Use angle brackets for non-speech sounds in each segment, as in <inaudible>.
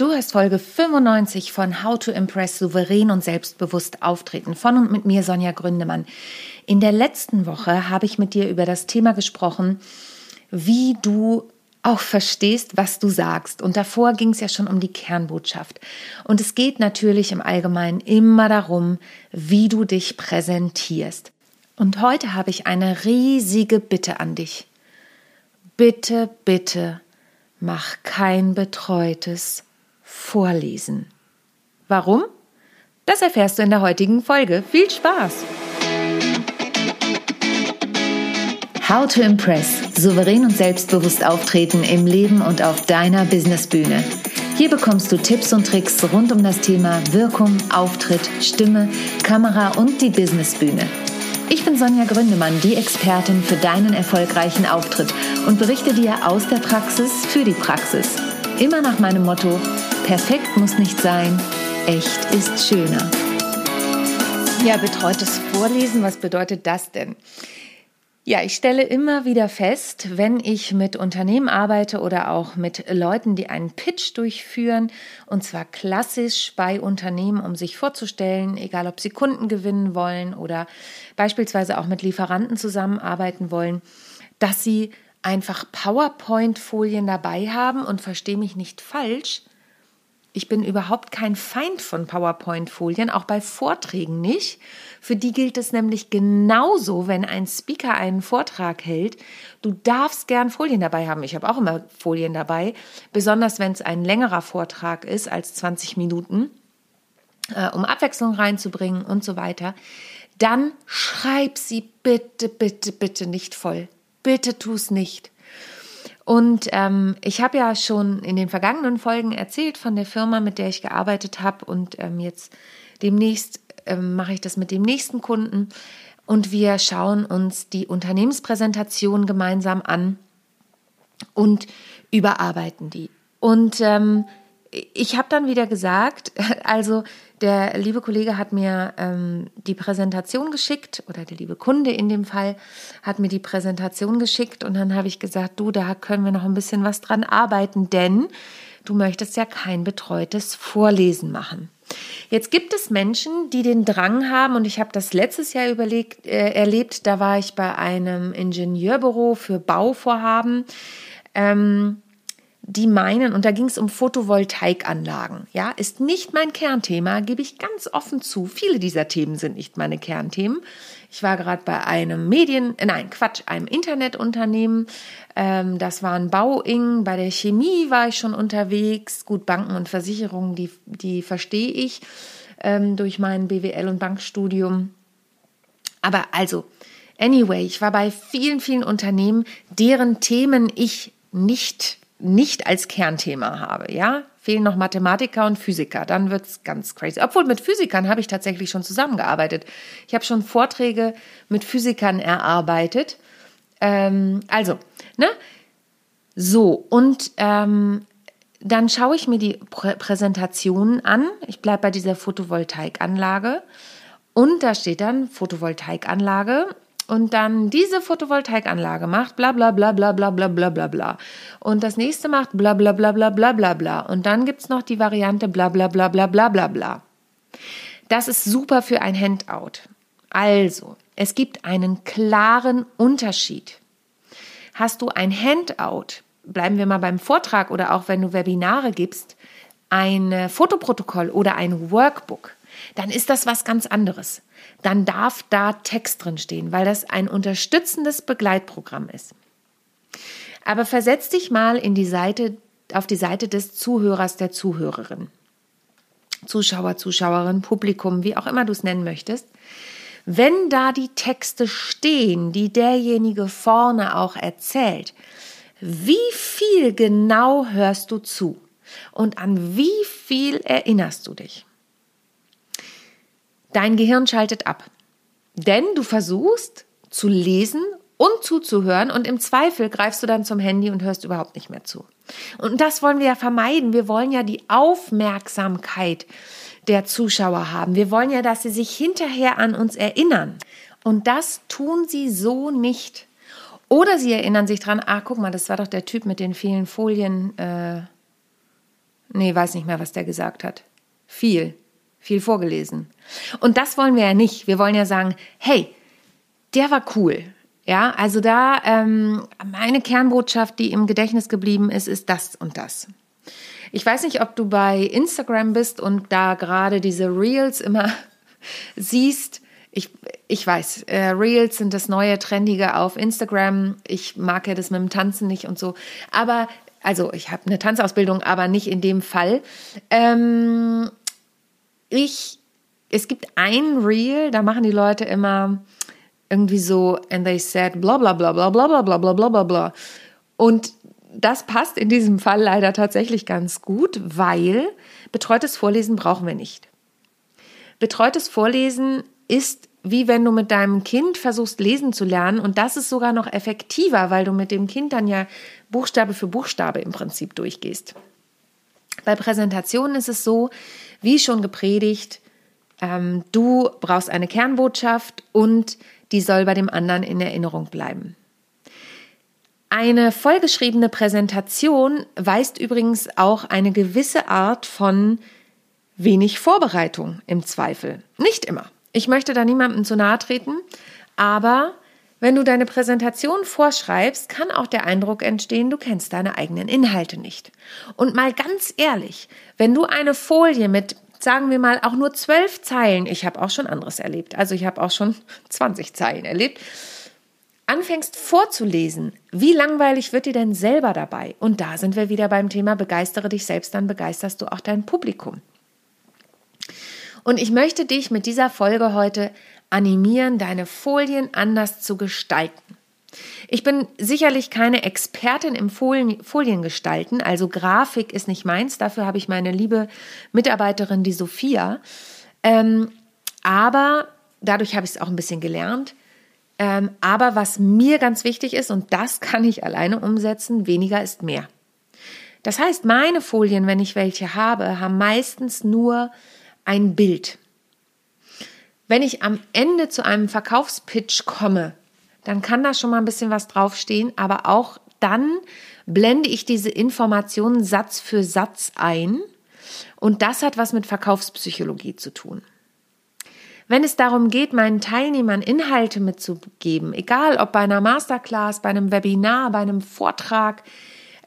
Du hörst Folge 95 von How to Impress souverän und selbstbewusst auftreten von und mit mir Sonja Gründemann. In der letzten Woche habe ich mit dir über das Thema gesprochen, wie du auch verstehst, was du sagst. Und davor ging es ja schon um die Kernbotschaft. Und es geht natürlich im Allgemeinen immer darum, wie du dich präsentierst. Und heute habe ich eine riesige Bitte an dich. Bitte, bitte, mach kein betreutes Vorlesen. Warum? Das erfährst du in der heutigen Folge. Viel Spaß! How to Impress. Souverän und selbstbewusst auftreten im Leben und auf deiner Businessbühne. Hier bekommst du Tipps und Tricks rund um das Thema Wirkung, Auftritt, Stimme, Kamera und die Businessbühne. Ich bin Sonja Gründemann, die Expertin für deinen erfolgreichen Auftritt und berichte dir aus der Praxis für die Praxis. Immer nach meinem Motto, perfekt muss nicht sein, echt ist schöner. Ja, betreutes Vorlesen, was bedeutet das denn? Ja, ich stelle immer wieder fest, wenn ich mit Unternehmen arbeite oder auch mit Leuten, die einen Pitch durchführen, und zwar klassisch bei Unternehmen, um sich vorzustellen, egal ob sie Kunden gewinnen wollen oder beispielsweise auch mit Lieferanten zusammenarbeiten wollen, dass sie einfach PowerPoint-Folien dabei haben und verstehe mich nicht falsch, ich bin überhaupt kein Feind von PowerPoint-Folien, auch bei Vorträgen nicht. Für die gilt es nämlich genauso, wenn ein Speaker einen Vortrag hält. Du darfst gern Folien dabei haben. Ich habe auch immer Folien dabei, besonders wenn es ein längerer Vortrag ist als 20 Minuten, äh, um Abwechslung reinzubringen und so weiter. Dann schreib sie bitte, bitte, bitte nicht voll. Bitte tu es nicht. Und ähm, ich habe ja schon in den vergangenen Folgen erzählt von der Firma, mit der ich gearbeitet habe. Und ähm, jetzt demnächst ähm, mache ich das mit dem nächsten Kunden. Und wir schauen uns die Unternehmenspräsentation gemeinsam an und überarbeiten die. Und ähm, ich habe dann wieder gesagt, <laughs> also der liebe Kollege hat mir ähm, die Präsentation geschickt oder der liebe Kunde in dem Fall hat mir die Präsentation geschickt und dann habe ich gesagt, du, da können wir noch ein bisschen was dran arbeiten, denn du möchtest ja kein betreutes Vorlesen machen. Jetzt gibt es Menschen, die den Drang haben, und ich habe das letztes Jahr überlegt, äh, erlebt, da war ich bei einem Ingenieurbüro für Bauvorhaben. Ähm, die meinen, und da ging es um Photovoltaikanlagen, ja, ist nicht mein Kernthema, gebe ich ganz offen zu. Viele dieser Themen sind nicht meine Kernthemen. Ich war gerade bei einem Medien, äh, nein, Quatsch, einem Internetunternehmen. Ähm, das war ein Bauing. Bei der Chemie war ich schon unterwegs. Gut, Banken und Versicherungen, die, die verstehe ich ähm, durch mein BWL- und Bankstudium. Aber also, anyway, ich war bei vielen, vielen Unternehmen, deren Themen ich nicht nicht als Kernthema habe, ja, fehlen noch Mathematiker und Physiker, dann wird's ganz crazy. Obwohl mit Physikern habe ich tatsächlich schon zusammengearbeitet. Ich habe schon Vorträge mit Physikern erarbeitet. Ähm, also, ne? So, und ähm, dann schaue ich mir die Prä Präsentationen an. Ich bleibe bei dieser Photovoltaikanlage. Und da steht dann Photovoltaikanlage und dann diese Photovoltaikanlage macht bla bla bla bla bla bla bla bla bla. Und das nächste macht bla bla bla bla bla bla bla. Und dann gibt's noch die Variante bla bla bla bla bla bla bla. Das ist super für ein Handout. Also, es gibt einen klaren Unterschied. Hast du ein Handout, bleiben wir mal beim Vortrag oder auch wenn du Webinare gibst, ein Fotoprotokoll oder ein Workbook, dann ist das was ganz anderes dann darf da Text drin stehen, weil das ein unterstützendes Begleitprogramm ist. Aber versetz dich mal in die Seite, auf die Seite des Zuhörers, der Zuhörerin. Zuschauer, Zuschauerin, Publikum, wie auch immer du es nennen möchtest. Wenn da die Texte stehen, die derjenige vorne auch erzählt, wie viel genau hörst du zu und an wie viel erinnerst du dich? Dein Gehirn schaltet ab. Denn du versuchst zu lesen und zuzuhören und im Zweifel greifst du dann zum Handy und hörst überhaupt nicht mehr zu. Und das wollen wir ja vermeiden. Wir wollen ja die Aufmerksamkeit der Zuschauer haben. Wir wollen ja, dass sie sich hinterher an uns erinnern. Und das tun sie so nicht. Oder sie erinnern sich dran, ah, guck mal, das war doch der Typ mit den vielen Folien. Äh, Nee, weiß nicht mehr, was der gesagt hat. Viel, viel vorgelesen. Und das wollen wir ja nicht. Wir wollen ja sagen, hey, der war cool. Ja, also da ähm, meine Kernbotschaft, die im Gedächtnis geblieben ist, ist das und das. Ich weiß nicht, ob du bei Instagram bist und da gerade diese Reels immer <laughs> siehst. Ich, ich weiß, äh, Reels sind das neue Trendige auf Instagram. Ich mag ja das mit dem Tanzen nicht und so. Aber, also ich habe eine Tanzausbildung, aber nicht in dem Fall. Ähm, ich, es gibt ein Reel, da machen die Leute immer irgendwie so, and they said bla bla bla bla bla bla bla bla bla bla. Und das passt in diesem Fall leider tatsächlich ganz gut, weil betreutes Vorlesen brauchen wir nicht. Betreutes Vorlesen ist wie wenn du mit deinem Kind versuchst, lesen zu lernen. Und das ist sogar noch effektiver, weil du mit dem Kind dann ja Buchstabe für Buchstabe im Prinzip durchgehst. Bei Präsentationen ist es so, wie schon gepredigt, ähm, du brauchst eine Kernbotschaft und die soll bei dem anderen in Erinnerung bleiben. Eine vollgeschriebene Präsentation weist übrigens auch eine gewisse Art von wenig Vorbereitung im Zweifel. Nicht immer. Ich möchte da niemandem zu nahe treten, aber wenn du deine Präsentation vorschreibst, kann auch der Eindruck entstehen, du kennst deine eigenen Inhalte nicht. Und mal ganz ehrlich, wenn du eine Folie mit, sagen wir mal, auch nur zwölf Zeilen, ich habe auch schon anderes erlebt, also ich habe auch schon <laughs> 20 Zeilen erlebt, anfängst vorzulesen, wie langweilig wird dir denn selber dabei? Und da sind wir wieder beim Thema begeistere dich selbst, dann begeisterst du auch dein Publikum. Und ich möchte dich mit dieser Folge heute animieren, deine Folien anders zu gestalten. Ich bin sicherlich keine Expertin im Folien, Foliengestalten, also Grafik ist nicht meins, dafür habe ich meine liebe Mitarbeiterin, die Sophia. Ähm, aber dadurch habe ich es auch ein bisschen gelernt. Ähm, aber was mir ganz wichtig ist, und das kann ich alleine umsetzen, weniger ist mehr. Das heißt, meine Folien, wenn ich welche habe, haben meistens nur ein Bild. Wenn ich am Ende zu einem Verkaufspitch komme, dann kann da schon mal ein bisschen was draufstehen, aber auch dann blende ich diese Informationen Satz für Satz ein und das hat was mit Verkaufspsychologie zu tun. Wenn es darum geht, meinen Teilnehmern Inhalte mitzugeben, egal ob bei einer Masterclass, bei einem Webinar, bei einem Vortrag,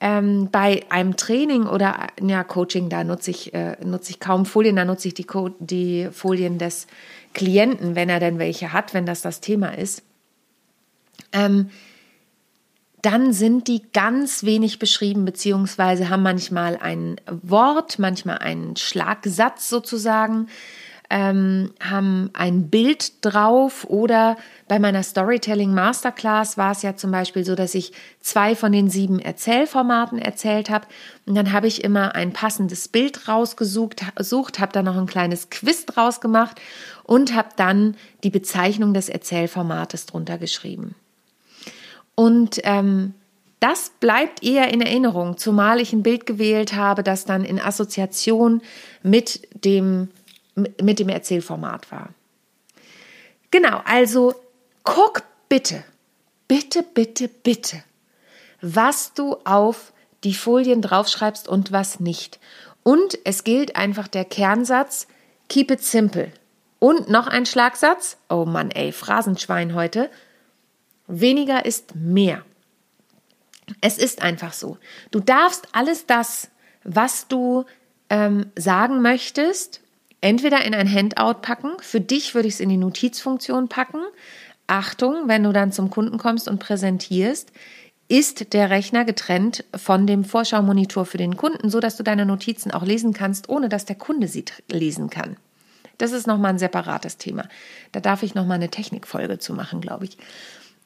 ähm, bei einem Training oder ja, Coaching, da nutze ich, äh, nutze ich kaum Folien, da nutze ich die, die Folien des Klienten, wenn er denn welche hat, wenn das das Thema ist. Ähm, dann sind die ganz wenig beschrieben, beziehungsweise haben manchmal ein Wort, manchmal einen Schlagsatz sozusagen ähm, haben ein Bild drauf oder bei meiner Storytelling Masterclass war es ja zum Beispiel so, dass ich zwei von den sieben Erzählformaten erzählt habe und dann habe ich immer ein passendes Bild rausgesucht, sucht, habe da noch ein kleines Quiz draus gemacht und habe dann die Bezeichnung des Erzählformates drunter geschrieben. Und ähm, das bleibt eher in Erinnerung, zumal ich ein Bild gewählt habe, das dann in Assoziation mit dem mit dem Erzählformat war. Genau, also guck bitte, bitte, bitte, bitte, was du auf die Folien draufschreibst und was nicht. Und es gilt einfach der Kernsatz, keep it simple. Und noch ein Schlagsatz, oh Mann, ey, Phrasenschwein heute, weniger ist mehr. Es ist einfach so. Du darfst alles das, was du ähm, sagen möchtest, entweder in ein Handout packen. Für dich würde ich es in die Notizfunktion packen. Achtung, wenn du dann zum Kunden kommst und präsentierst, ist der Rechner getrennt von dem Vorschaumonitor für den Kunden, so dass du deine Notizen auch lesen kannst, ohne dass der Kunde sie lesen kann. Das ist nochmal ein separates Thema. Da darf ich nochmal eine Technikfolge zu machen, glaube ich.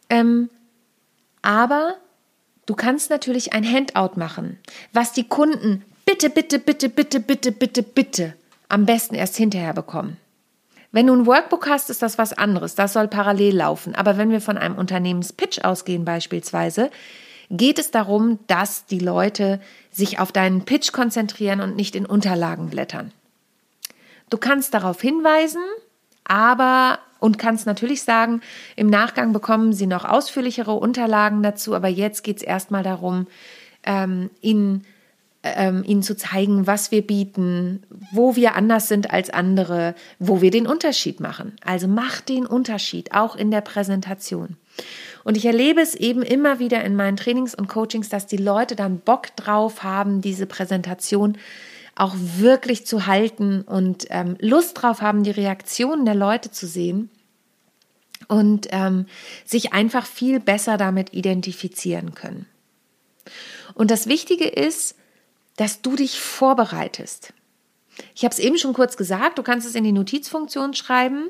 Ähm, aber du kannst natürlich ein Handout machen, was die Kunden bitte, bitte, bitte, bitte, bitte, bitte, bitte am besten erst hinterher bekommen. Wenn du ein Workbook hast, ist das was anderes. Das soll parallel laufen. Aber wenn wir von einem Unternehmenspitch ausgehen beispielsweise, geht es darum, dass die Leute sich auf deinen Pitch konzentrieren und nicht in Unterlagen blättern. Du kannst darauf hinweisen, aber und kannst natürlich sagen, im Nachgang bekommen sie noch ausführlichere Unterlagen dazu, aber jetzt geht es erstmal darum, ähm, in ähm, ihnen zu zeigen, was wir bieten, wo wir anders sind als andere, wo wir den Unterschied machen. Also mach den Unterschied, auch in der Präsentation. Und ich erlebe es eben immer wieder in meinen Trainings und Coachings, dass die Leute dann Bock drauf haben, diese Präsentation auch wirklich zu halten und ähm, Lust drauf haben, die Reaktionen der Leute zu sehen und ähm, sich einfach viel besser damit identifizieren können. Und das Wichtige ist, dass du dich vorbereitest. Ich habe es eben schon kurz gesagt, du kannst es in die Notizfunktion schreiben,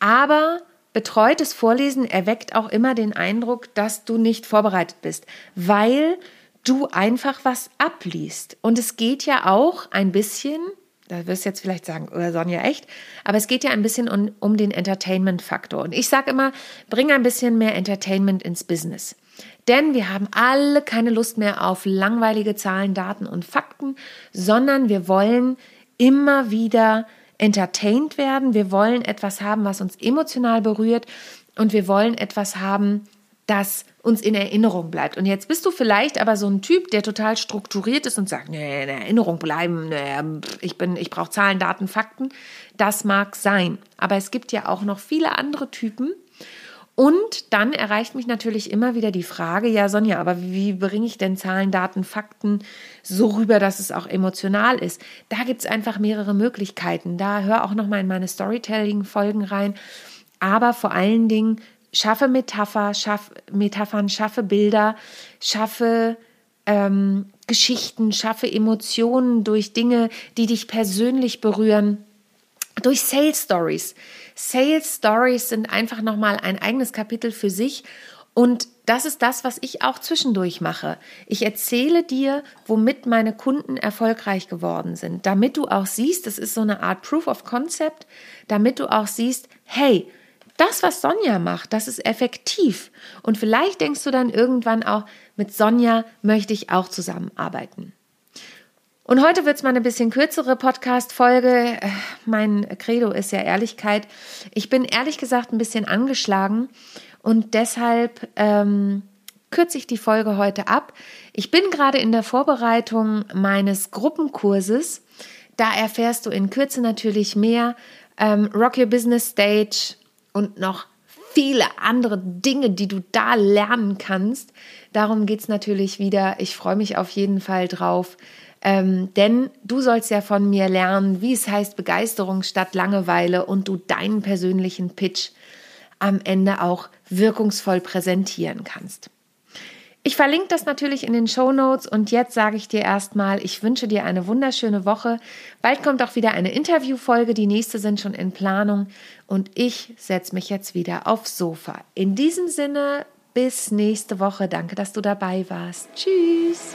aber betreutes Vorlesen erweckt auch immer den Eindruck, dass du nicht vorbereitet bist, weil du einfach was abliest. Und es geht ja auch ein bisschen, da wirst du jetzt vielleicht sagen, oder oh, Sonja, echt, aber es geht ja ein bisschen um, um den Entertainment-Faktor. Und ich sage immer, bring ein bisschen mehr Entertainment ins Business. Denn wir haben alle keine Lust mehr auf langweilige Zahlen, Daten und Fakten, sondern wir wollen immer wieder entertained werden. Wir wollen etwas haben, was uns emotional berührt und wir wollen etwas haben, das uns in Erinnerung bleibt. Und jetzt bist du vielleicht aber so ein Typ, der total strukturiert ist und sagt, nee, in Erinnerung bleiben, nee, ich ich brauche Zahlen, Daten, Fakten. Das mag sein. Aber es gibt ja auch noch viele andere Typen, und dann erreicht mich natürlich immer wieder die Frage, ja Sonja, aber wie bringe ich denn Zahlen, Daten, Fakten so rüber, dass es auch emotional ist? Da gibt es einfach mehrere Möglichkeiten. Da hör auch nochmal in meine Storytelling-Folgen rein. Aber vor allen Dingen schaffe Metapher, schaff, Metaphern, schaffe Bilder, schaffe ähm, Geschichten, schaffe Emotionen durch Dinge, die dich persönlich berühren, durch Sales Stories. Sales Stories sind einfach nochmal ein eigenes Kapitel für sich und das ist das, was ich auch zwischendurch mache. Ich erzähle dir, womit meine Kunden erfolgreich geworden sind, damit du auch siehst, das ist so eine Art Proof of Concept, damit du auch siehst, hey, das, was Sonja macht, das ist effektiv. Und vielleicht denkst du dann irgendwann auch, mit Sonja möchte ich auch zusammenarbeiten. Und heute wird es mal eine bisschen kürzere Podcast-Folge. Mein Credo ist ja Ehrlichkeit. Ich bin ehrlich gesagt ein bisschen angeschlagen und deshalb ähm, kürze ich die Folge heute ab. Ich bin gerade in der Vorbereitung meines Gruppenkurses. Da erfährst du in Kürze natürlich mehr. Ähm, Rock Your Business Stage und noch viele andere Dinge, die du da lernen kannst. Darum geht es natürlich wieder. Ich freue mich auf jeden Fall drauf. Ähm, denn du sollst ja von mir lernen, wie es heißt Begeisterung statt Langeweile und du deinen persönlichen Pitch am Ende auch wirkungsvoll präsentieren kannst. Ich verlinke das natürlich in den Show Notes und jetzt sage ich dir erstmal, ich wünsche dir eine wunderschöne Woche. Bald kommt auch wieder eine Interviewfolge, die nächste sind schon in Planung und ich setze mich jetzt wieder aufs Sofa. In diesem Sinne, bis nächste Woche. Danke, dass du dabei warst. Tschüss.